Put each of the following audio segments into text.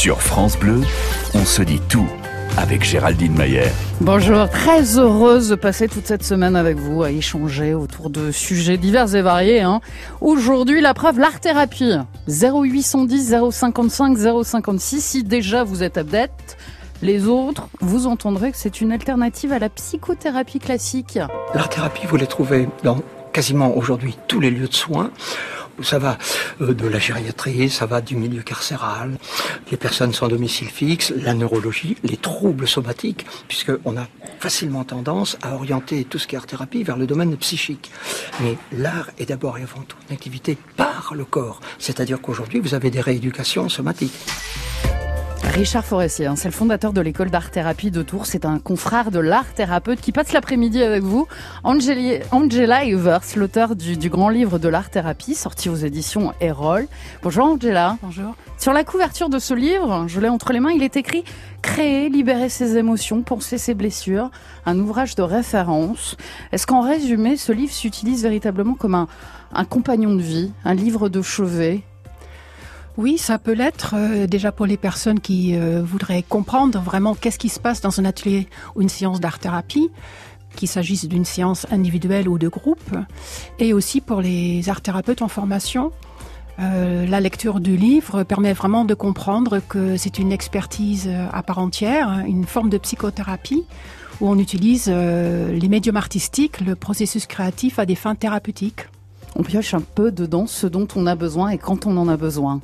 Sur France Bleu, on se dit tout avec Géraldine Mayer. Bonjour, très heureuse de passer toute cette semaine avec vous à échanger autour de sujets divers et variés. Hein. Aujourd'hui, la preuve, l'art-thérapie. 0810 055 056. Si déjà vous êtes adepte, les autres, vous entendrez que c'est une alternative à la psychothérapie classique. L'art-thérapie, vous les trouvez dans quasiment aujourd'hui tous les lieux de soins. Ça va euh, de la gériatrie, ça va du milieu carcéral, les personnes sans domicile fixe, la neurologie, les troubles somatiques, puisqu'on a facilement tendance à orienter tout ce qui est art-thérapie vers le domaine psychique. Mais l'art est d'abord et avant tout une activité par le corps. C'est-à-dire qu'aujourd'hui, vous avez des rééducations somatiques. Richard Forestier, hein, c'est le fondateur de l'école d'art-thérapie de Tours. C'est un confrère de l'art-thérapeute qui passe l'après-midi avec vous. Angela Evers, l'auteur du, grand livre de l'art-thérapie, sorti aux éditions Erol. Bonjour Angela. Bonjour. Sur la couverture de ce livre, je l'ai entre les mains, il est écrit Créer, libérer ses émotions, penser ses blessures, un ouvrage de référence. Est-ce qu'en résumé, ce livre s'utilise véritablement comme un, un compagnon de vie, un livre de chevet? Oui, ça peut l'être euh, déjà pour les personnes qui euh, voudraient comprendre vraiment qu'est-ce qui se passe dans un atelier ou une séance d'art-thérapie qu'il s'agisse d'une séance individuelle ou de groupe, et aussi pour les art-thérapeutes en formation. Euh, la lecture du livre permet vraiment de comprendre que c'est une expertise à part entière, une forme de psychothérapie où on utilise les médiums artistiques, le processus créatif à des fins thérapeutiques on pioche un peu dedans ce dont on a besoin et quand on en a besoin.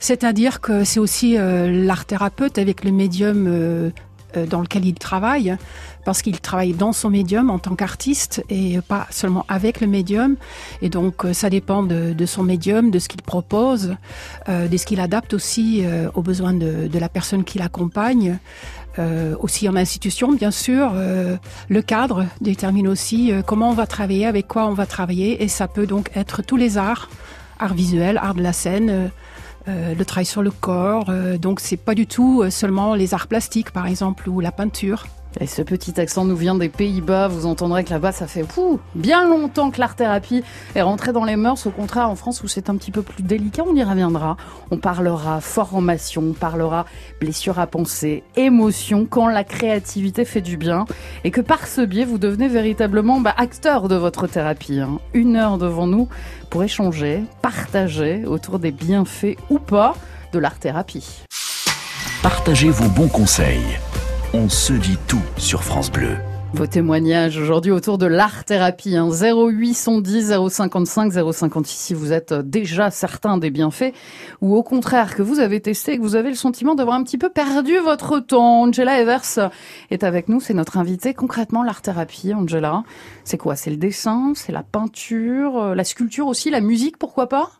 C'est-à-dire que c'est aussi euh, l'art thérapeute avec le médium euh, dans lequel il travaille, parce qu'il travaille dans son médium en tant qu'artiste et pas seulement avec le médium. Et donc ça dépend de, son médium, de ce qu'il propose, de ce qu'il adapte aussi aux besoins de, la personne qui l'accompagne. Euh, aussi en institution, bien sûr. Euh, le cadre détermine aussi euh, comment on va travailler, avec quoi on va travailler, et ça peut donc être tous les arts, art visuel, art de la scène, le travail sur le corps. donc c'est pas du tout seulement les arts plastiques, par exemple, ou la peinture. Et ce petit accent nous vient des Pays-Bas. Vous entendrez que là-bas, ça fait bien longtemps que l'art-thérapie est rentrée dans les mœurs. Au contraire, en France, où c'est un petit peu plus délicat, on y reviendra. On parlera formation, on parlera blessure à penser, émotion, quand la créativité fait du bien. Et que par ce biais, vous devenez véritablement bah, acteur de votre thérapie. Hein. Une heure devant nous pour échanger, partager autour des bienfaits ou pas de l'art-thérapie. Partagez vos bons conseils on se dit tout sur France Bleu. Vos témoignages aujourd'hui autour de l'art-thérapie, hein, 0810 055 056 si vous êtes déjà certain des bienfaits ou au contraire que vous avez testé et que vous avez le sentiment d'avoir un petit peu perdu votre temps. Angela Evers est avec nous, c'est notre invitée. Concrètement, l'art-thérapie, Angela, c'est quoi? C'est le dessin, c'est la peinture, euh, la sculpture aussi, la musique, pourquoi pas?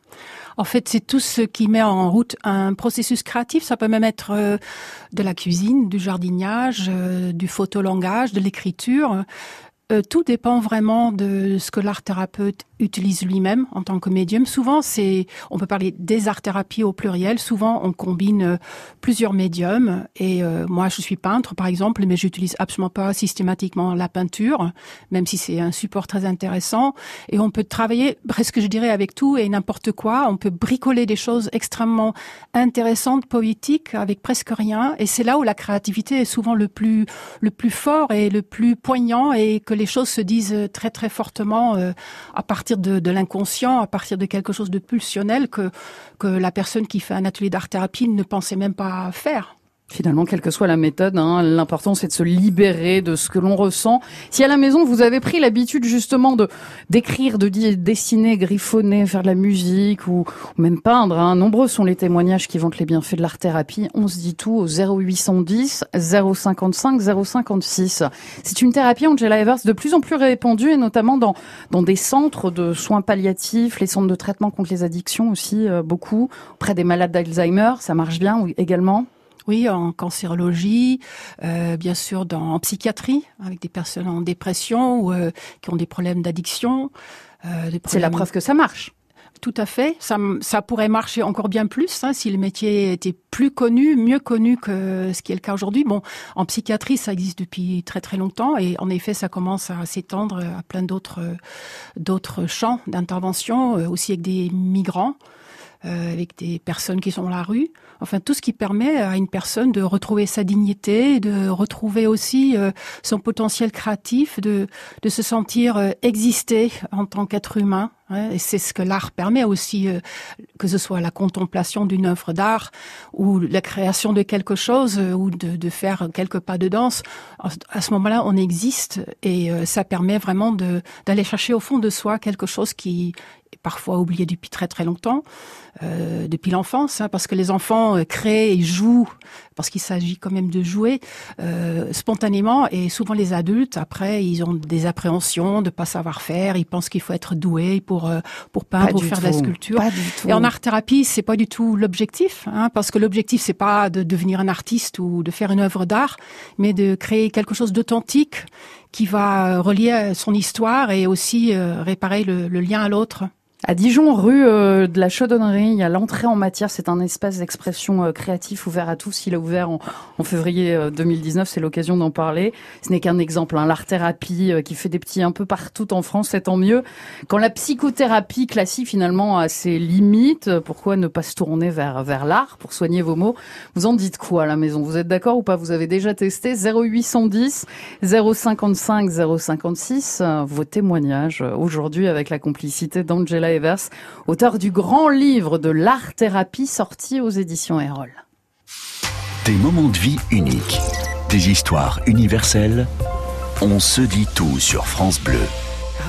En fait, c'est tout ce qui met en route un processus créatif. Ça peut même être euh, de la cuisine, du jardinage, euh, du photolangage, de l'écriture. Euh, tout dépend vraiment de ce que l'art thérapeute utilise lui-même en tant que médium. Souvent, c'est, on peut parler des art thérapies au pluriel. Souvent, on combine euh, plusieurs médiums. Et euh, moi, je suis peintre, par exemple, mais j'utilise absolument pas systématiquement la peinture, même si c'est un support très intéressant. Et on peut travailler presque, je dirais, avec tout et n'importe quoi. On peut bricoler des choses extrêmement intéressantes, poétiques, avec presque rien. Et c'est là où la créativité est souvent le plus, le plus fort et le plus poignant et que les choses se disent très très fortement euh, à partir de, de l'inconscient, à partir de quelque chose de pulsionnel que, que la personne qui fait un atelier d'art-thérapie ne pensait même pas faire. Finalement, quelle que soit la méthode, hein, l'important c'est de se libérer de ce que l'on ressent. Si à la maison vous avez pris l'habitude justement de d'écrire, de dessiner, griffonner, faire de la musique ou, même peindre, hein, nombreux sont les témoignages qui vantent les bienfaits de l'art thérapie. On se dit tout au 0810 055 056. C'est une thérapie Angela Evers de plus en plus répandue et notamment dans dans des centres de soins palliatifs, les centres de traitement contre les addictions aussi euh, beaucoup auprès des malades d'Alzheimer. Ça marche bien également? Oui, en cancérologie, euh, bien sûr dans, en psychiatrie, avec des personnes en dépression ou euh, qui ont des problèmes d'addiction. Euh, C'est la preuve que ça marche. Tout à fait. Ça, ça pourrait marcher encore bien plus hein, si le métier était plus connu, mieux connu que ce qui est le cas aujourd'hui. Bon, en psychiatrie, ça existe depuis très très longtemps et en effet, ça commence à s'étendre à plein d'autres d'autres champs d'intervention, aussi avec des migrants. Avec des personnes qui sont dans la rue. Enfin, tout ce qui permet à une personne de retrouver sa dignité, de retrouver aussi son potentiel créatif, de, de se sentir exister en tant qu'être humain. Et c'est ce que l'art permet aussi, euh, que ce soit la contemplation d'une œuvre d'art ou la création de quelque chose euh, ou de, faire quelques pas de danse. À ce moment-là, on existe et euh, ça permet vraiment d'aller chercher au fond de soi quelque chose qui parfois oublié depuis très très longtemps, depuis l'enfance, hein, parce que les enfants créent et jouent, parce qu'il s'agit quand même de jouer euh, spontanément, et souvent les adultes, après, ils ont des appréhensions de pas savoir faire, ils pensent qu'il faut être doué pour euh, pour peindre ou faire de la sculpture. Et en art thérapie, c'est pas du tout l'objectif, hein, parce que l'objectif c'est pas de devenir un artiste ou de faire une œuvre d'art, mais de créer quelque chose d'authentique qui va relier son histoire et aussi réparer le, le lien à l'autre. À Dijon, rue euh, de la Chaudonnerie, il y a l'entrée en matière. C'est un espace d'expression euh, créatif ouvert à tous. Il a ouvert en, février 2019. Euh, c'est l'occasion d'en parler. Ce n'est qu'un exemple. Hein. L'art-thérapie qui fait des petits un peu partout en France, c'est tant mieux. Quand la psychothérapie classique finalement a ses limites, pourquoi ne pas se tourner vers vers l'art pour soigner vos maux? Vous en dites quoi à la maison? Vous êtes d'accord ou pas? Vous avez déjà testé? 0810 055 056 vos témoignages aujourd'hui avec la complicité d'Angela Auteur du grand livre de l'art-thérapie sorti aux éditions Erol. Des moments de vie uniques, des histoires universelles. On se dit tout sur France Bleu.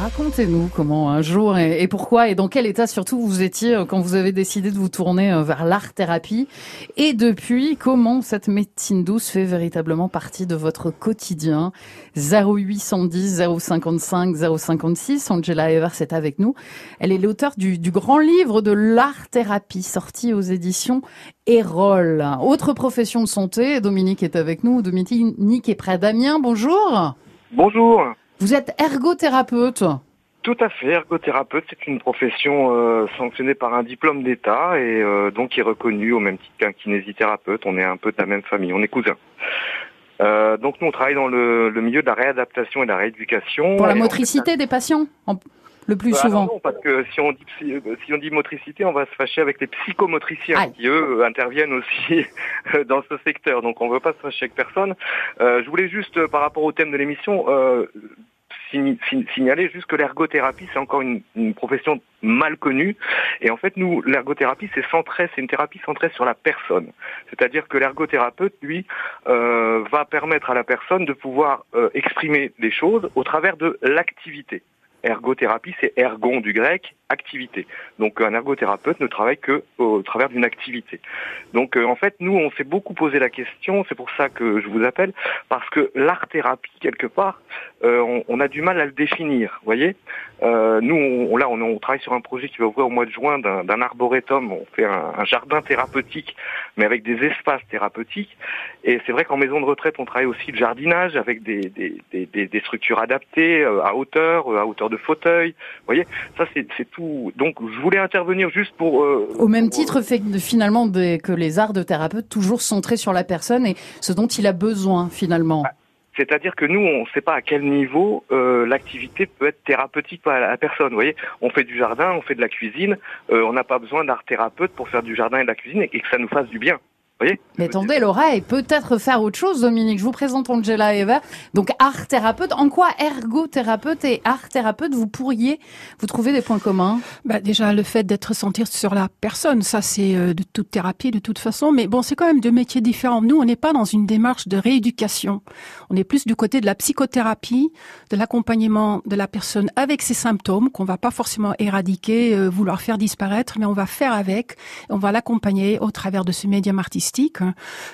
Racontez-nous comment un jour et, pourquoi et dans quel état surtout vous étiez euh, quand vous avez décidé de vous tourner euh, vers l'art-thérapie et depuis comment cette médecine douce fait véritablement partie de votre quotidien? 0810 055 056, Angela Evers est avec nous. Elle est l'auteur du, grand livre de l'art-thérapie sorti aux éditions Erol. Autre profession de santé, Dominique est avec nous. Dominique est près d'Amiens. Bonjour. Bonjour. Vous êtes ergothérapeute tout à fait, ergothérapeute, c'est une profession euh, sanctionnée par un diplôme d'État et euh, donc qui est reconnue au même titre qu'un kinésithérapeute. On est un peu de la même famille, on est cousins. Euh, donc nous, on travaille dans le, milieu de la réadaptation et de la rééducation. Pour la motricité des patients le plus bah, souvent Non, parce que si on, dit, si on dit motricité, on va se fâcher avec les psychomotriciens qui, eux, interviennent aussi dans ce secteur. Donc on ne veut pas se fâcher avec personne. Euh, je voulais juste, par rapport au thème de l'émission, euh, signaler juste que l'ergothérapie, c'est encore une, profession mal connue. Et en fait, nous, l'ergothérapie, c'est centré, c'est une thérapie centrée sur la personne. C'est-à-dire que l'ergothérapeute, lui, euh, va permettre à la personne de pouvoir euh, exprimer des choses au travers de l'activité. Ergothérapie, c'est ergon du grec, activité. Donc un ergothérapeute ne travaille que au travers d'une activité. Donc euh, en fait, nous, on s'est beaucoup posé la question, c'est pour ça que je vous appelle, parce que l'art-thérapie, quelque part, euh, on, a du mal à le définir, vous voyez euh, Nous, on, là, on, travaille sur un projet qui va ouvrir au mois de juin d'un arboretum, on fait un, jardin thérapeutique, mais avec des espaces thérapeutiques. Et c'est vrai qu'en maison de retraite, on travaille aussi le jardinage avec des, des, des, des structures adaptées, à hauteur, à hauteur de fauteuil. Vous voyez, ça c'est tout. Donc je voulais intervenir juste pour. Euh, Au même titre, fait, finalement, que les arts de thérapeute toujours centrés sur la personne et ce dont il a besoin finalement. Ah, c'est-à-dire que nous, on ne sait pas à quel niveau euh, l'activité peut être thérapeutique pour la personne. Vous voyez, on fait du jardin, on fait de la cuisine, euh, on n'a pas besoin d'art thérapeute pour faire du jardin et de la cuisine et que ça nous fasse du bien. Mais attendez, Laura, et peut-être faire autre chose, Dominique. Je vous présente Angela Eva. Donc, art thérapeute. En quoi ergothérapeute et art thérapeute, vous pourriez vous trouver des points communs? Bah, Déjà, le fait d'être sentir sur la personne, ça c'est euh, de toute thérapie de toute façon. Mais bon, c'est quand même deux métiers différents. Nous, on n'est pas dans une démarche de rééducation. On est plus du côté de la psychothérapie, de l'accompagnement de la personne avec ses symptômes qu'on va pas forcément éradiquer, euh, vouloir faire disparaître, mais on va faire avec. On va l'accompagner au travers de ce médium artistique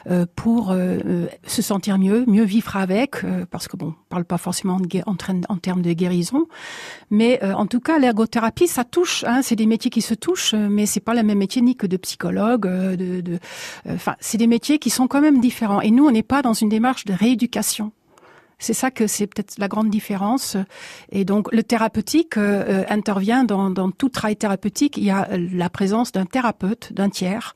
euh, pour euh, euh, se sentir mieux, mieux vivre avec, parce que bon, on parle pas forcément en, en, termes de guérison, mais en tout cas l'ergothérapie, ça touche. Hein, c'est des métiers qui se touchent, mais c'est pas la même métier ni que de psychologue. De, de, enfin, c'est des métiers qui sont quand même différents. Et nous, on n'est pas dans une démarche de rééducation C'est ça que c'est peut-être la grande différence. Et donc le thérapeutique euh, intervient dans, dans, tout travail thérapeutique. Il y a la présence d'un thérapeute, d'un tiers,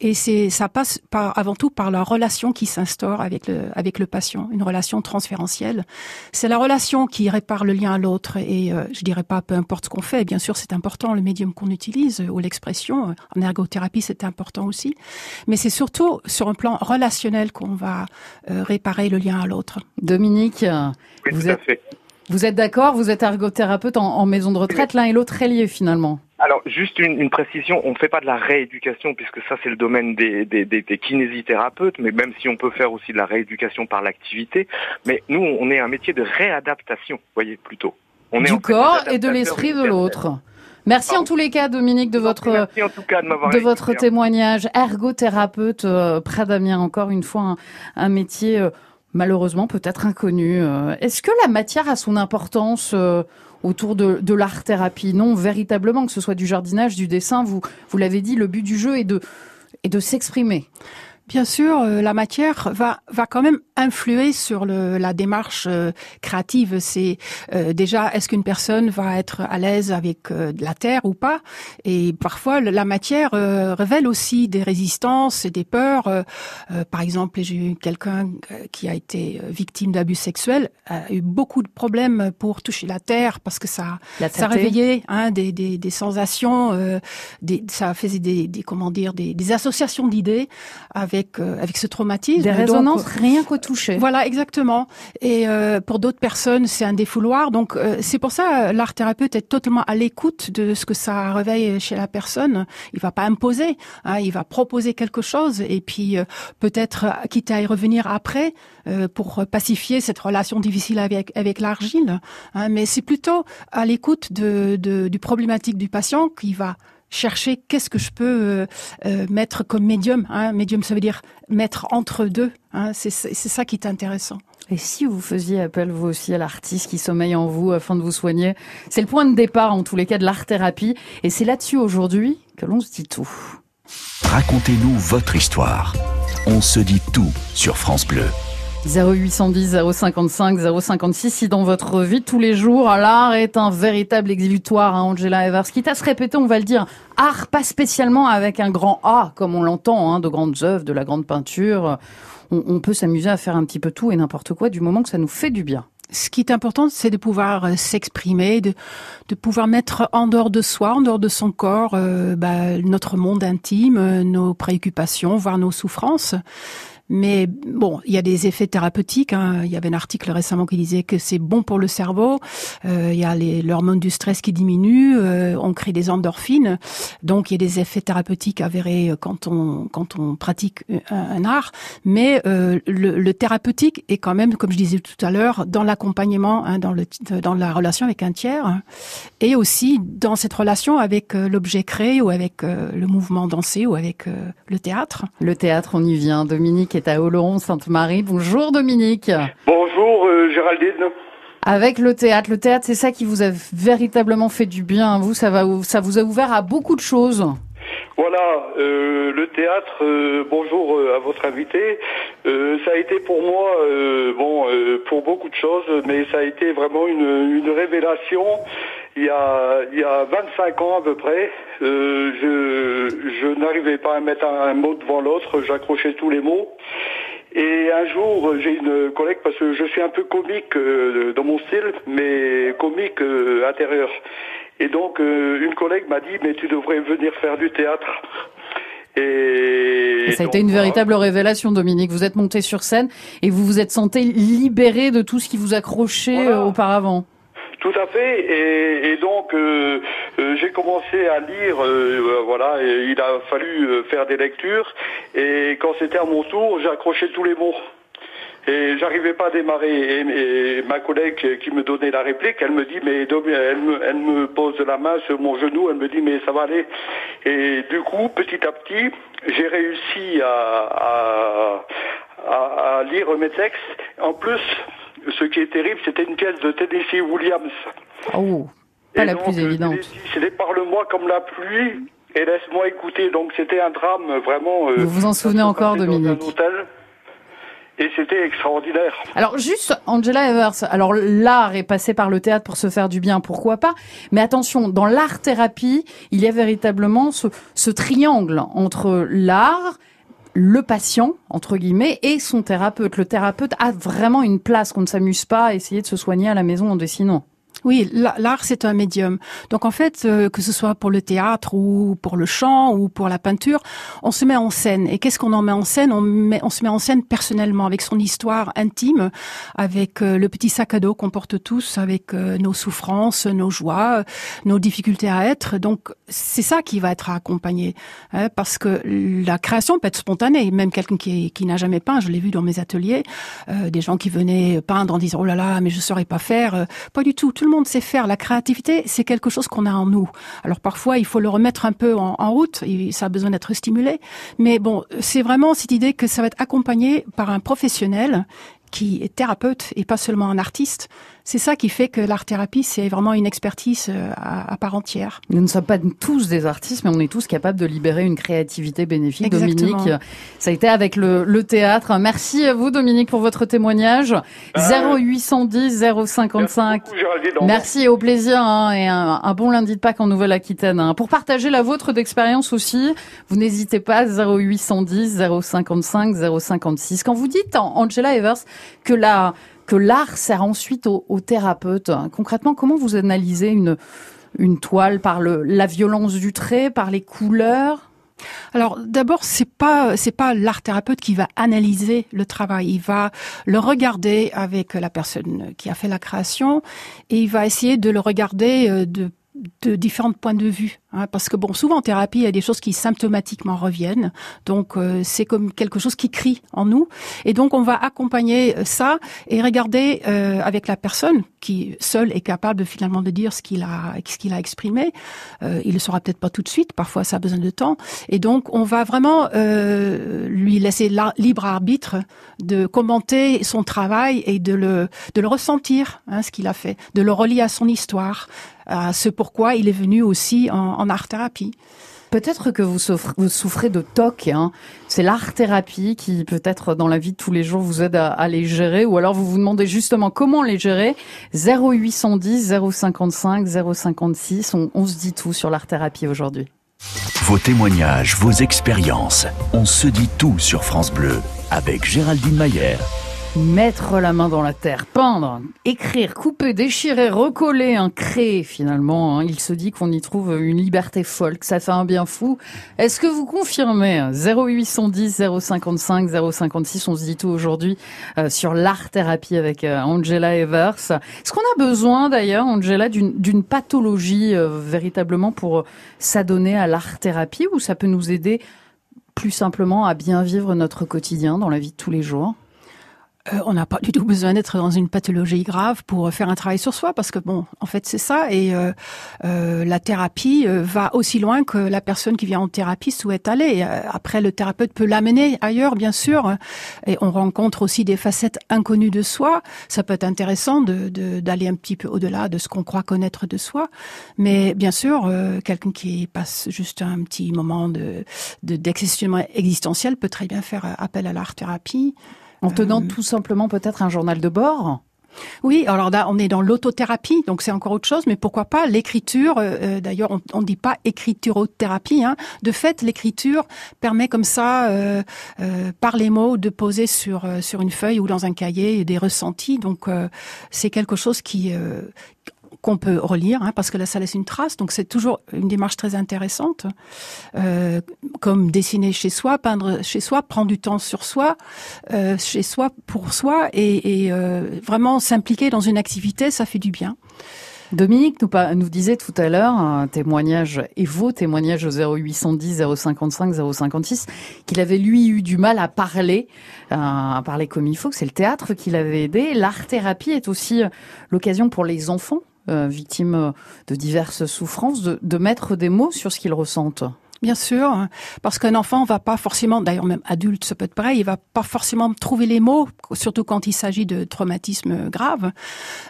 et c'est ça passe par, avant tout par la relation qui s'instaure avec le avec le patient, une relation transférentielle. C'est la relation qui répare le lien à l'autre. Et euh, je dirais pas peu importe ce qu'on fait. Bien sûr, c'est important le médium qu'on utilise ou l'expression. En ergothérapie, c'est important aussi. Mais c'est surtout sur un plan relationnel qu'on va euh, réparer le lien à l'autre. Dominique, vous, êtes, vous êtes d'accord Vous êtes ergothérapeute en, maison de retraite, l'un et l'autre est finalement. Alors, juste une, précision, on ne fait pas de la rééducation, puisque ça c'est le domaine des, des, des, kinésithérapeutes, mais même si on peut faire aussi de la rééducation par l'activité, mais nous, on est un métier de réadaptation, voyez, plutôt. On du corps et de l'esprit de l'autre. Merci en tous les cas, Dominique, de votre de, votre témoignage. Ergothérapeute euh, près d'Amiens, encore une fois, un, métier euh, malheureusement peut-être inconnu. Euh. Est-ce que la matière a son importance autour de, de l'art-thérapie Non, véritablement, que ce soit du jardinage, du dessin, vous vous l'avez dit, le but du jeu est de est de s'exprimer. Bien sûr, euh, la matière va va quand même influer sur le, la démarche euh, créative. C'est euh, déjà est-ce qu'une personne va être à l'aise avec de la terre ou pas? Et parfois la matière révèle aussi des résistances et des peurs. par exemple, j'ai eu quelqu'un qui a été victime d'abus sexuels, a eu beaucoup de problèmes pour toucher la terre parce que ça ça réveillait hein, des, des, des sensations, des, ça faisait des, des comment dire des, des associations d'idées avec avec euh, avec ce traumatisme. Des résonances rien qu'au Voilà, exactement. Et euh, pour d'autres personnes, c'est un défouloir. Donc euh, c'est pour ça l'art thérapeute est totalement à l'écoute de ce que ça réveille chez la personne. Il va pas imposer, hein, il va proposer quelque chose et puis peut-être quitte à y revenir après pour pacifier cette relation difficile avec avec l'argile. Hein, mais c'est plutôt à l'écoute de, de, du problématique du patient qui va chercher qu'est-ce que je peux euh, euh, mettre comme médium. Hein. Médium, ça veut dire mettre entre deux. Hein. C'est ça qui est intéressant. Et si vous faisiez appel vous aussi à l'artiste qui sommeille en vous afin de vous soigner, c'est le point de départ en tous les cas de l'art-thérapie. Et c'est là-dessus aujourd'hui que l'on se dit tout. Racontez-nous votre histoire. On se dit tout sur France Bleu. 0810 055 056 si dans votre vie tous les jours l'art est un véritable exutoire à hein, Angela Evers quitte à se répéter on va le dire. Art pas spécialement avec un grand A comme on l'entend hein, de grandes œuvres de la grande peinture. On, on peut s'amuser à faire un petit peu tout et n'importe quoi du moment que ça nous fait du bien. Ce qui est important, c'est de pouvoir euh, s'exprimer, de, de pouvoir mettre en dehors de soi, en dehors de son corps, euh, bah, notre monde intime, euh, nos préoccupations, voire nos souffrances. Mais bon, il y a des effets thérapeutiques. Hein. Il y avait un article récemment qui disait que c'est bon pour le cerveau. Euh, il y a l'hormone du stress qui diminue. Euh, on crée des endorphines. Donc il y a des effets thérapeutiques avérés quand on quand on pratique un, art. Mais euh, le, le, thérapeutique est quand même, comme je disais tout à l'heure, dans l'accompagnement, hein, dans le dans la relation avec un tiers, hein, et aussi dans cette relation avec euh, l'objet créé ou avec euh, le mouvement dansé ou avec le théâtre. Le théâtre, on y vient. Dominique est à Oloron-Sainte-Marie. Bonjour Dominique. Bonjour euh, Géraldine. Avec le théâtre, le théâtre, c'est ça qui vous a véritablement fait du bien. Vous, ça va, ça vous a ouvert à beaucoup de choses. Voilà, euh, le théâtre, euh, bonjour à votre invité. ça a été pour moi, bon, pour beaucoup de choses, mais ça a été vraiment une, une révélation. Il y, a, il y a 25 ans à peu près, je, je n'arrivais pas à mettre un mot devant l'autre, j'accrochais tous les mots. Et un jour, j'ai une collègue, parce que je suis un peu comique euh, dans mon style, mais comique euh, intérieur. Et donc, euh, une collègue m'a dit, mais tu devrais venir faire du théâtre. Et, ça a été une véritable révélation, Dominique. Vous êtes monté sur scène et vous vous êtes senti libéré de tout ce qui vous accrochait auparavant. Tout à fait. Et, donc euh, euh, j'ai commencé à lire. Euh, voilà. Il a fallu faire des lectures. Et quand c'était à mon tour, j'ai accroché tous les mots. Et j'arrivais pas à démarrer. Et, ma collègue qui me donnait la réplique, elle me dit, mais elle me, pose la main sur mon genou, elle me dit, mais ça va aller. Et du coup, petit à petit, j'ai réussi à, à lire mes textes. En plus, ce qui est terrible, c'était une pièce de Tennessee Williams. Oh, pas la plus évidente. C'était Parle-moi comme la pluie et laisse-moi écouter. Donc c'était un drame vraiment. Euh, vous vous en souvenez encore, Dominique et c'était extraordinaire. Alors juste Angela Evers, alors l'art est passé par le théâtre pour se faire du bien, pourquoi pas? Mais attention, dans l'art thérapie, il y a véritablement ce, ce triangle entre l'art, le patient, entre guillemets, et son thérapeute. Le thérapeute a vraiment une place qu'on ne s'amuse pas à essayer de se soigner à la maison en dessinant. Oui, l'art c'est un médium. Donc en fait, euh, que ce soit pour le théâtre ou pour le chant ou pour la peinture, on se met en scène. Et qu'est-ce qu'on en met en scène? On, se met en scène personnellement, avec son histoire intime, avec euh, le petit sac à dos qu'on porte tous, avec euh, nos souffrances, nos joies, nos difficultés à être. Donc c'est ça qui va être accompagné, hein, parce que la création peut être spontanée. Même quelqu'un qui, n'a jamais peint, je l'ai vu dans mes ateliers, des gens qui venaient peindre en disant oh là là, mais je saurais pas faire. Pas du tout. Monde sait faire. La créativité, c'est quelque chose qu'on a en nous. Alors parfois, il faut le remettre un peu en, route. Et ça a besoin d'être stimulé. Mais bon, c'est vraiment cette idée que ça va être accompagné par un professionnel qui est thérapeute et pas seulement un artiste. C'est ça qui fait que l'art-thérapie, c'est vraiment une expertise euh, à, part entière. Nous ne sommes pas tous des artistes, mais on est tous capables de libérer une créativité bénéfique. Dominique, ça a été avec le, le, théâtre. Merci à vous, Dominique, pour votre témoignage. 0810 055. Merci, au plaisir hein, et un, bon lundi de Pâques en Nouvelle-Aquitaine. Hein. Pour partager la vôtre d'expérience aussi, vous n'hésitez pas 0810 055 056. Quand vous dites, Angela Evers, que la que l'art sert ensuite au, thérapeute. Concrètement, comment vous analysez une, une toile par le, la violence du trait, par les couleurs? Alors d'abord, c'est pas c'est pas l'art thérapeute qui va analyser le travail. Il va le regarder avec la personne qui a fait la création et il va essayer de le regarder euh, de de différents points de vue. Hein, parce que bon, souvent en thérapie, il y a des choses qui symptomatiquement reviennent. Donc euh, c'est comme quelque chose qui crie en nous. Et donc on va accompagner euh, ça et regarder euh, avec la personne qui seule est capable finalement de dire ce qu'il a, ce qu'il a exprimé. il le saura peut-être pas tout de suite. Parfois ça a besoin de temps. Et donc on va vraiment lui laisser la, libre arbitre de commenter son travail et de le de le ressentir, hein, ce qu'il a fait, de le relier à son histoire, à ce pourquoi il est venu aussi en en art-thérapie. Peut-être que vous souffrez, de TOC. Hein. C'est l'art-thérapie qui, peut-être dans la vie de tous les jours, vous aide à, les gérer. Ou alors vous vous demandez justement comment les gérer. 0810 055 056. On, on se dit tout sur l'art-thérapie aujourd'hui. Vos témoignages, vos expériences. On se dit tout sur France Bleu avec Géraldine Mayer. Mettre la main dans la terre, peindre, écrire, couper, déchirer, recoller, un créer finalement. Hein. Il se dit qu'on y trouve une liberté folle, que ça fait un bien fou. Est-ce que vous confirmez 0810 055 056, on se dit tout aujourd'hui euh, sur l'art-thérapie avec euh, Angela Evers. Est-ce qu'on a besoin d'ailleurs, Angela, d'une pathologie euh, véritablement pour s'adonner à l'art-thérapie ou ça peut nous aider plus simplement à bien vivre notre quotidien dans la vie de tous les jours? Euh, on n'a pas du tout besoin d'être dans une pathologie grave pour faire un travail sur soi, parce que bon, en fait, c'est ça. Et euh, euh, la thérapie va aussi loin que la personne qui vient en thérapie souhaite aller. Après, le thérapeute peut l'amener ailleurs, bien sûr. Et on rencontre aussi des facettes inconnues de soi. Ça peut être intéressant de d'aller un petit peu au-delà de ce qu'on croit connaître de soi. Mais bien sûr, quelqu'un qui passe juste un petit moment de d'existentiel existentiel peut très bien faire appel à l'art thérapie. En tenant euh, tout simplement peut-être un journal de bord oui, alors là, on est dans l'autothérapie, donc c'est encore autre chose, mais pourquoi pas l'écriture euh, euh, D'ailleurs, on ne dit pas écriturothérapie. Hein. De fait, l'écriture permet comme ça, par les mots, de poser sur sur une feuille ou dans un cahier des ressentis. Donc, c'est quelque chose qui qu'on peut relire, hein, parce que là, ça laisse une trace. Donc, c'est toujours une démarche très intéressante. Euh, comme dessiner chez soi, peindre chez soi, prendre du temps sur soi, euh, chez soi, pour soi, et, et euh, vraiment s'impliquer dans une activité, ça fait du bien. Dominique nous, disait tout à l'heure, un témoignage, et vos témoignages au 0810 055 056, qu'il avait lui eu du mal à parler, euh, à parler comme il faut, que c'est le théâtre qui l'avait aidé. L'art-thérapie est aussi l'occasion pour les enfants euh, victimes de diverses souffrances, de, mettre des mots sur ce qu'ils ressentent. Bien sûr, parce qu'un enfant va pas forcément, d'ailleurs même adulte, ça peut être pareil, il va pas forcément trouver les mots, surtout quand il s'agit de traumatismes graves.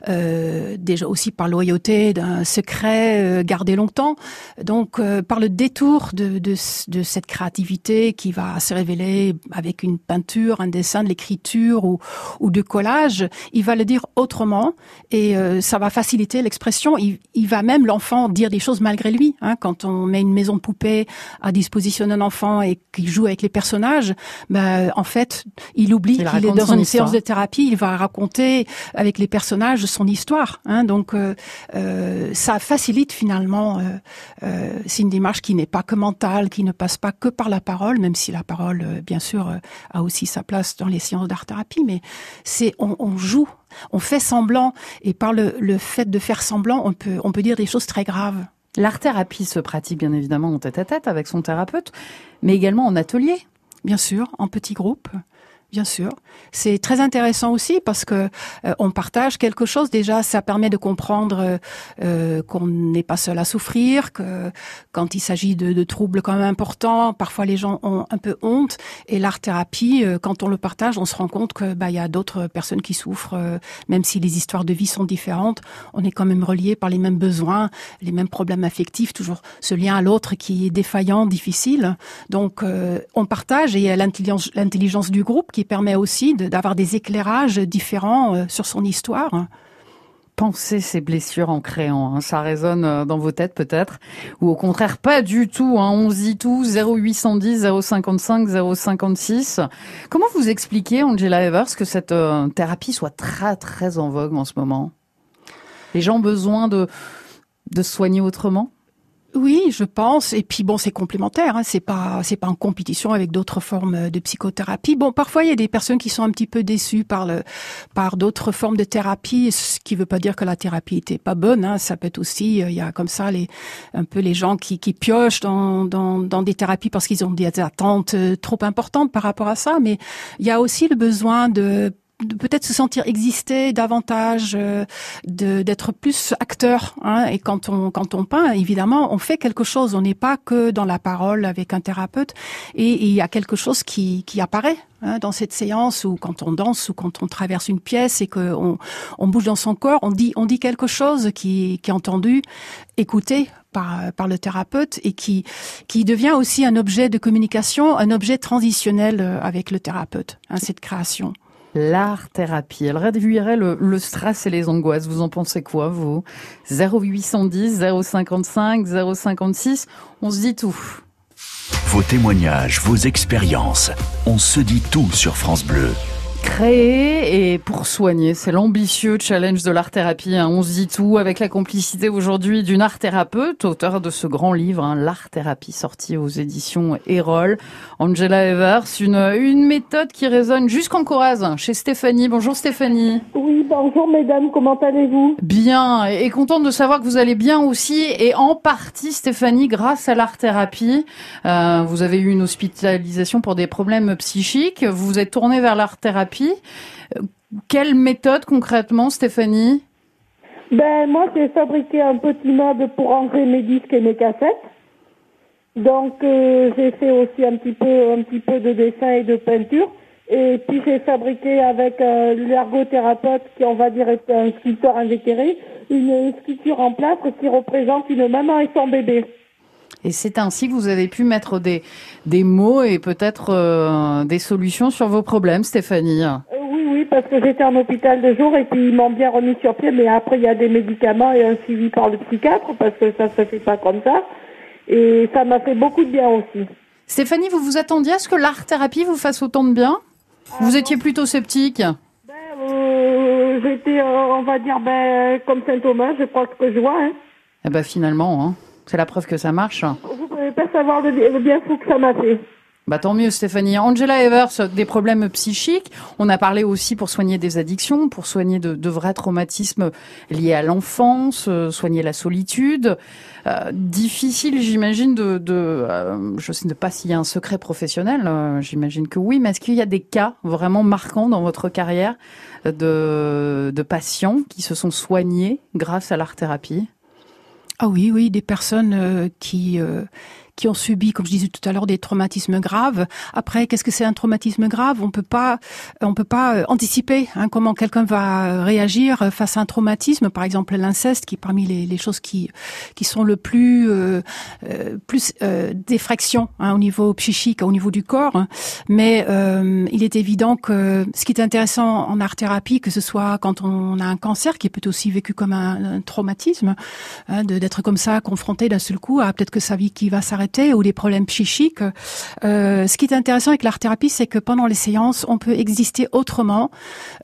Euh, déjà aussi par loyauté d'un secret euh, gardé longtemps. Donc euh, par le détour de, de, de, cette créativité qui va se révéler avec une peinture, un dessin, de l'écriture ou, ou de collage, il va le dire autrement et euh, ça va faciliter l'expression. Il, il, va même l'enfant dire des choses malgré lui. Hein, quand on met une maison de poupée à disposition d'un enfant et qu'il joue avec les personnages, ben, en fait, il oublie qu'il est dans une séance de thérapie, il va raconter avec les personnages son histoire. Hein, donc, euh, euh, ça facilite finalement. Euh, euh, c'est une démarche qui n'est pas que mentale, qui ne passe pas que par la parole, même si la parole, euh, bien sûr, a aussi sa place dans les séances d'art-thérapie, mais c'est on, on joue on fait semblant et par le, le, fait de faire semblant, on peut, on peut dire des choses très graves. L'art-thérapie se pratique bien évidemment en tête à tête avec son thérapeute, mais également en atelier. Bien sûr, en petits groupes. Bien sûr, c'est très intéressant aussi parce que euh, on partage quelque chose. Déjà, ça permet de comprendre euh, qu'on n'est pas seul à souffrir, que quand il s'agit de, troubles quand même importants, parfois les gens ont un peu honte. Et l'art thérapie, euh, quand on le partage, on se rend compte que bah il y a d'autres personnes qui souffrent, euh, même si les histoires de vie sont différentes. On est quand même reliés par les mêmes besoins, les mêmes problèmes affectifs, toujours ce lien à l'autre qui est défaillant, difficile. Donc euh, on partage et il y a l'intelligence du groupe qui permet aussi d'avoir des éclairages différents euh, sur son histoire. Penser ces blessures en créant, hein. ça résonne euh, dans vos têtes peut-être, ou au contraire pas du tout. Hein. On dit tout 0810 055 056. Comment vous expliquez, Angela Evers, que cette euh, thérapie soit très très en vogue en ce moment? Les gens ont besoin de de soigner autrement? Oui, je pense. Et puis bon, c'est complémentaire. Hein. C'est pas, c'est pas en compétition avec d'autres formes de psychothérapie. Bon, parfois il y a des personnes qui sont un petit peu déçues par le, par d'autres formes de thérapie, ce qui veut pas dire que la thérapie était pas bonne. Hein. Ça peut être aussi, euh, il y a comme ça les, un peu les gens qui, qui piochent dans, dans, dans des thérapies parce qu'ils ont des attentes euh, trop importantes par rapport à ça. Mais il y a aussi le besoin de de peut-être se sentir exister davantage, euh, d'être plus acteur. Hein, et quand on quand on peint, évidemment, on fait quelque chose. On n'est pas que dans la parole avec un thérapeute. Et il y a quelque chose qui qui apparaît hein, dans cette séance ou quand on danse ou quand on traverse une pièce et que on, on bouge dans son corps, on dit on dit quelque chose qui qui est entendu, écouté par, par le thérapeute et qui, qui devient aussi un objet de communication, un objet transitionnel euh, avec le thérapeute, hein, cette création l'art-thérapie. Elle réduirait le, le, stress et les angoisses. Vous en pensez quoi, vous? 0810, 055, 056, on se dit tout. Vos témoignages, vos expériences, on se dit tout sur France Bleu créer et pour soigner. C'est l'ambitieux challenge de l'art thérapie. Hein. On se dit tout avec la complicité aujourd'hui d'une art thérapeute, auteur de ce grand livre, hein, l'art thérapie, sorti aux éditions Erol. Angela Evers, une, une méthode qui résonne jusqu'en Corrèze, chez Stéphanie. Bonjour Stéphanie. Oui, bonjour mesdames, comment allez-vous? Bien, et contente de savoir que vous allez bien aussi, et en partie Stéphanie, grâce à l'art thérapie. Euh, vous avez eu une hospitalisation pour des problèmes psychiques, vous vous êtes tournée vers l'art thérapie quelle méthode concrètement, Stéphanie Ben moi, j'ai fabriqué un petit meuble pour ranger mes disques et mes cassettes. Donc euh, j'ai fait aussi un petit peu un petit peu de dessin et de peinture. Et puis j'ai fabriqué avec euh, l'ergothérapeute qui on va dire est un sculpteur invétéré, une sculpture en plâtre qui représente une maman et son bébé. Et c'est ainsi que vous avez pu mettre des, des mots et peut-être euh, des solutions sur vos problèmes, Stéphanie. Euh, oui, oui, parce que j'étais en hôpital de jour et puis ils m'ont bien remis sur pied, mais après il y a des médicaments et un suivi par le psychiatre parce que ça se fait pas comme ça. Et ça m'a fait beaucoup de bien aussi. Stéphanie, vous vous attendiez à ce que l'art-thérapie vous fasse autant de bien? Vous ah, étiez plutôt sceptique? Ben, euh, J'étais, on va dire, ben, comme Saint Thomas, je crois ce que je vois. Hein. Eh ben finalement, hein. C'est la preuve que ça marche. Vous pouvez pas savoir le, le bien fou que ça m'a fait. Bah tant mieux Stéphanie. Angela Evers, des problèmes psychiques. On a parlé aussi pour soigner des addictions, pour soigner de, de vrais traumatismes liés à l'enfance, euh, soigner la solitude. Euh, difficile, j'imagine, de, de euh, je sais pas s'il y a un secret professionnel. Euh, j'imagine que oui, mais est-ce qu'il y a des cas vraiment marquants dans votre carrière de, de patients qui se sont soignés grâce à l'art thérapie ah oui, oui, des personnes euh, qui euh, qui ont subi, comme je disais tout à l'heure, des traumatismes graves. Après, qu'est-ce que c'est un traumatisme grave? On peut pas, on peut pas euh, anticiper hein, comment quelqu'un va réagir face à un traumatisme. Par exemple, l'inceste, qui est parmi les, les, choses qui qui sont le plus euh, euh plus euh, d'effraction hein, au niveau psychique, au niveau du corps. Mais euh, il est évident que ce qui est intéressant en art thérapie, que ce soit quand on a un cancer, qui peut aussi vécu comme un, un traumatisme, hein, d'être comme ça confronté d'un seul coup à peut-être que sa vie qui va s'arrêter ou des problèmes psychiques. Euh, ce qui est intéressant avec l'art thérapie, c'est que pendant les séances, on peut exister autrement,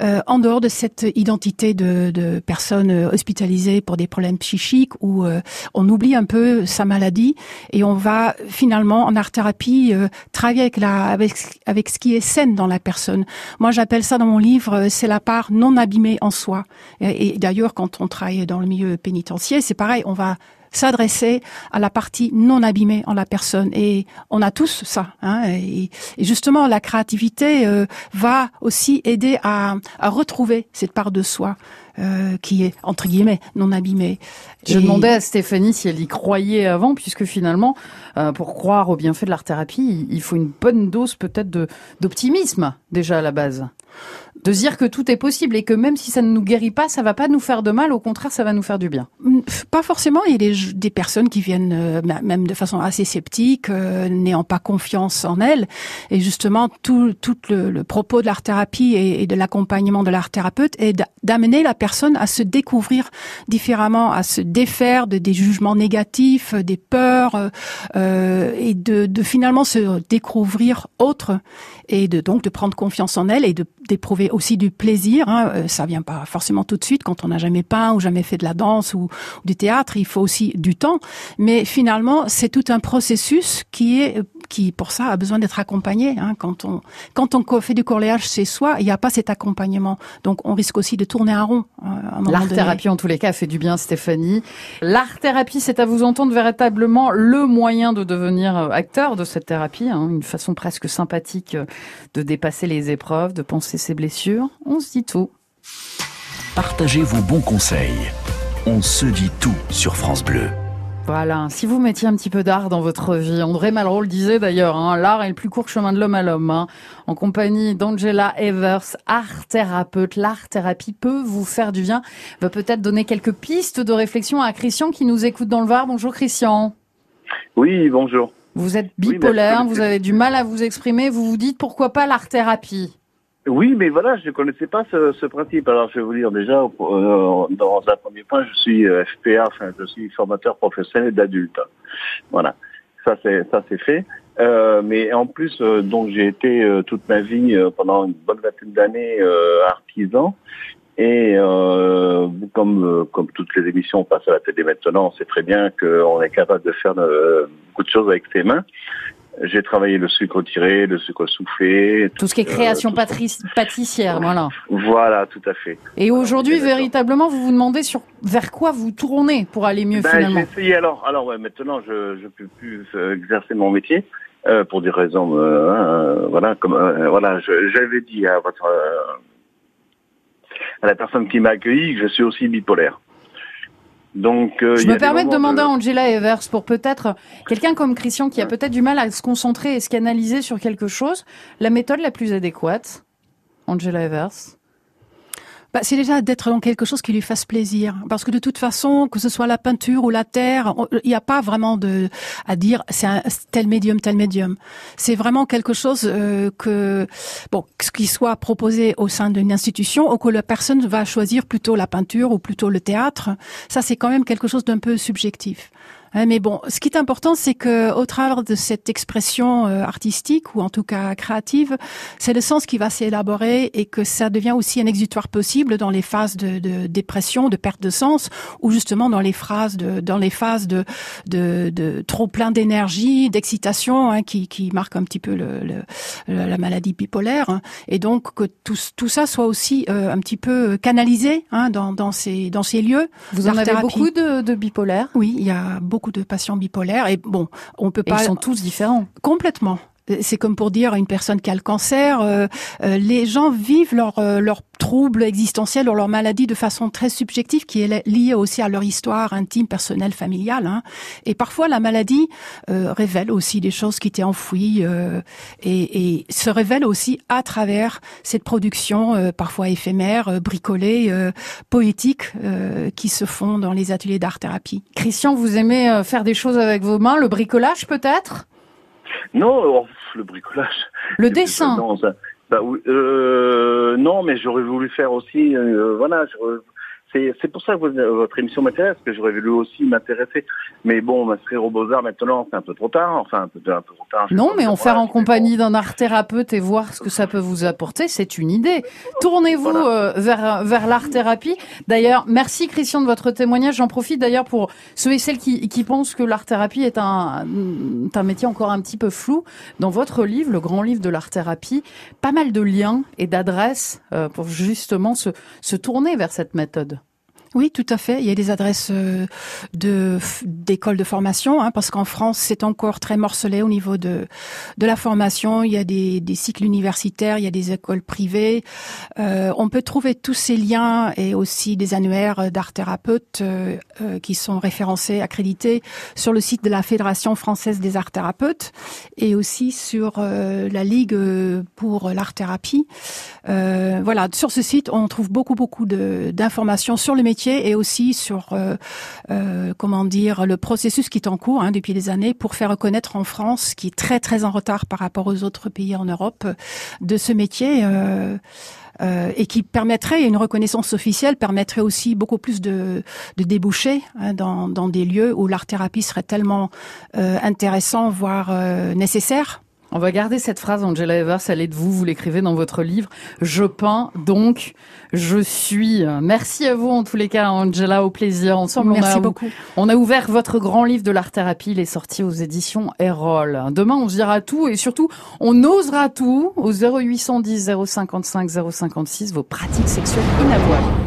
euh, en dehors de cette identité de, de personnes hospitalisées pour des problèmes psychiques, où euh, on oublie un peu sa maladie et on va finalement en art thérapie euh, travailler avec la avec avec ce qui est saine dans la personne. Moi, j'appelle ça dans mon livre, euh, c'est la part non abîmée en soi. Et, et d'ailleurs, quand on travaille dans le milieu pénitentiaire, c'est pareil, on va s'adresser à la partie non abîmée en la personne. Et on a tous ça. Hein, et, et, justement, la créativité euh, va aussi aider à, à, retrouver cette part de soi. Euh, qui est entre guillemets non abîmée. Je et... demandais à Stéphanie si elle y croyait avant, puisque finalement, euh, pour croire au bienfait de l'art thérapie, il faut une bonne dose peut-être d'optimisme déjà à la base de dire que tout est possible et que même si ça ne nous guérit pas, ça va pas nous faire de mal, au contraire, ça va nous faire du bien. Pas forcément. Il y a des, des personnes qui viennent euh, même de façon assez sceptique, euh, n'ayant pas confiance en elles. Et justement, tout, tout le, le propos de l'art thérapie et, de l'accompagnement de l'art thérapeute est d'amener la personne à se découvrir différemment, à se défaire de des jugements négatifs, des peurs, et de, de finalement se découvrir autre et de donc de prendre confiance en elle et de d'éprouver aussi du plaisir. Hein. Euh, ça vient pas forcément tout de suite quand on n'a jamais peint ou jamais fait de la danse ou, du théâtre. Il faut aussi du temps, mais finalement c'est tout un processus qui est qui pour ça a besoin d'être accompagné. Hein. Quand on quand on fait du corléage chez soi, il n'y a pas cet accompagnement, donc on risque aussi de tourner un rond. Euh, L'art thérapie en tous les cas fait du bien, Stéphanie. L'art thérapie, c'est à vous entendre véritablement le moyen de devenir euh, acteur de cette thérapie, hein. une façon presque sympathique de dépasser les épreuves, de penser ses blessures. On se dit tout. Partagez vos bons conseils. On se dit tout sur France Bleu. Voilà, si vous mettiez un petit peu d'art dans votre vie, André Malraux le disait d'ailleurs, hein, l'art est le plus court chemin de l'homme à l'homme. Hein. En compagnie d'Angela Evers, art thérapeute, l'art thérapie peut vous faire du bien, va peut-être donner quelques pistes de réflexion à Christian qui nous écoute dans le Var. Bonjour Christian. Oui, bonjour. Vous êtes bipolaire, oui, vous avez du mal à vous exprimer, vous vous dites pourquoi pas l'art thérapie? Oui, mais voilà, je ne connaissais pas ce, principe. Alors, je vais vous dire déjà, euh, dans un premier point, je suis FPA, enfin, je suis formateur professionnel d'adultes. Voilà, ça c'est ça c'est fait. Euh, mais en plus, euh, donc j'ai été euh, toute ma vie pendant une bonne vingtaine d'années artisan. Et comme comme toutes les émissions passent à la télé maintenant, on sait très bien qu'on est capable de faire beaucoup de choses avec ses mains. J'ai travaillé le sucre tiré, le sucre soufflé. Tout ce qui est création euh, pâtissière, voilà. Voilà, tout à fait. Et aujourd'hui, véritablement, vous vous demandez sur vers quoi vous tournez pour aller mieux ben, finalement J'ai essayé alors. Alors ouais, maintenant, je ne peux plus exercer mon métier euh, pour des raisons, euh, hein, voilà, comme voilà, j'avais dit à votre à la personne qui m'a accueilli que je suis aussi bipolaire. Donc, euh, je me permets de demander de... à Angela Evers pour peut-être quelqu'un comme Christian qui a peut-être du mal à se concentrer et se canaliser sur quelque chose, la méthode la plus adéquate, Angela Evers bah, c'est déjà d'être dans quelque chose qui lui fasse plaisir. Parce que de toute façon, que ce soit la peinture ou la terre, il n'y a pas vraiment de à dire c'est un tel médium, tel médium. C'est vraiment quelque chose euh, que bon, qui soit proposé au sein d'une institution ou que la personne va choisir plutôt la peinture ou plutôt le théâtre. Ça, c'est quand même quelque chose d'un peu subjectif. Mais bon, ce qui est important, c'est que au travers de cette expression euh, artistique ou en tout cas créative, c'est le sens qui va s'élaborer et que ça devient aussi un exutoire possible dans les phases de, de dépression, de perte de sens, ou justement dans les phrases de dans les phases de de, de trop plein d'énergie, d'excitation, hein, qui, qui marquent un petit peu le, le, la maladie bipolaire, hein, et donc que tout, tout ça soit aussi euh, un petit peu canalisé hein, dans dans ces dans ces lieux. Vous en avez beaucoup de, de bipolaires? Oui, il y a beaucoup beaucoup de patients bipolaires et bon, on peut pas. Et ils sont tous différents. Complètement C'est comme pour dire une personne qui a le cancer, euh, euh, les gens vivent leur euh, leur trouble existentiel ou leur maladie de façon très subjective qui est liée aussi à leur histoire intime, personnelle, familiale. Hein. Et parfois la maladie révèle aussi des choses qui étaient enfouies et, et, se révèle aussi à travers cette production parfois éphémère, bricolée, poétique qui se font dans les ateliers d'art-thérapie. Christian, vous aimez faire des choses avec vos mains, le bricolage peut-être? Non, oh, le bricolage. Le dessin. Bah, euh, non, mais j'aurais voulu faire aussi, euh, voilà, c'est pour ça que votre émission m'intéresse, que j'aurais voulu aussi m'intéresser. Mais bon, m'inscrire au Beaux-Arts maintenant, c'est un peu trop tard. Enfin, un peu, un peu trop tard. Non, mais en faire en compagnie d'un art thérapeute et voir ce que ça peut vous apporter, c'est une idée. Tournez-vous euh, vers, vers l'art thérapie. D'ailleurs, merci Christian de votre témoignage. J'en profite d'ailleurs pour ceux et celles qui, qui pensent que l'art thérapie est un, un métier encore un petit peu flou. Dans votre livre, le grand livre de l'art thérapie, pas mal de liens et d'adresses euh, pour justement se, se tourner vers cette méthode. Oui, tout à fait. Il y a des adresses euh, d'écoles de formation, hein, parce qu'en France, c'est encore très morcelé au niveau de la formation. Il y a des, cycles universitaires, il y a des écoles privées. Euh, on peut trouver tous ces liens et aussi des annuaires d'art thérapeutes euh, qui sont référencés, accrédités sur le site de la Fédération française des arts thérapeutes et aussi sur la Ligue pour l'art thérapie. voilà, sur ce site, on trouve beaucoup beaucoup d'informations sur le métier et aussi sur euh, euh, comment dire le processus qui est en cours hein, depuis des années pour faire reconnaître en France, qui est très très en retard par rapport aux autres pays en Europe, de ce métier. Euh, et qui permettrait une reconnaissance officielle permettrait aussi beaucoup plus de, débouchés hein, dans, des lieux où l'art thérapie serait tellement intéressant voire nécessaire on va garder cette phrase, Angela Evers, elle est de vous, vous l'écrivez dans votre livre. Je peins, donc je suis. Merci à vous en tous les cas, Angela, au plaisir. Ensemble, Merci on a, beaucoup. On a ouvert votre grand livre de l'art-thérapie, il est sorti aux éditions Erol. Demain, on se dira tout et surtout, on osera tout au 0810 055 056, vos pratiques sexuelles inavouables.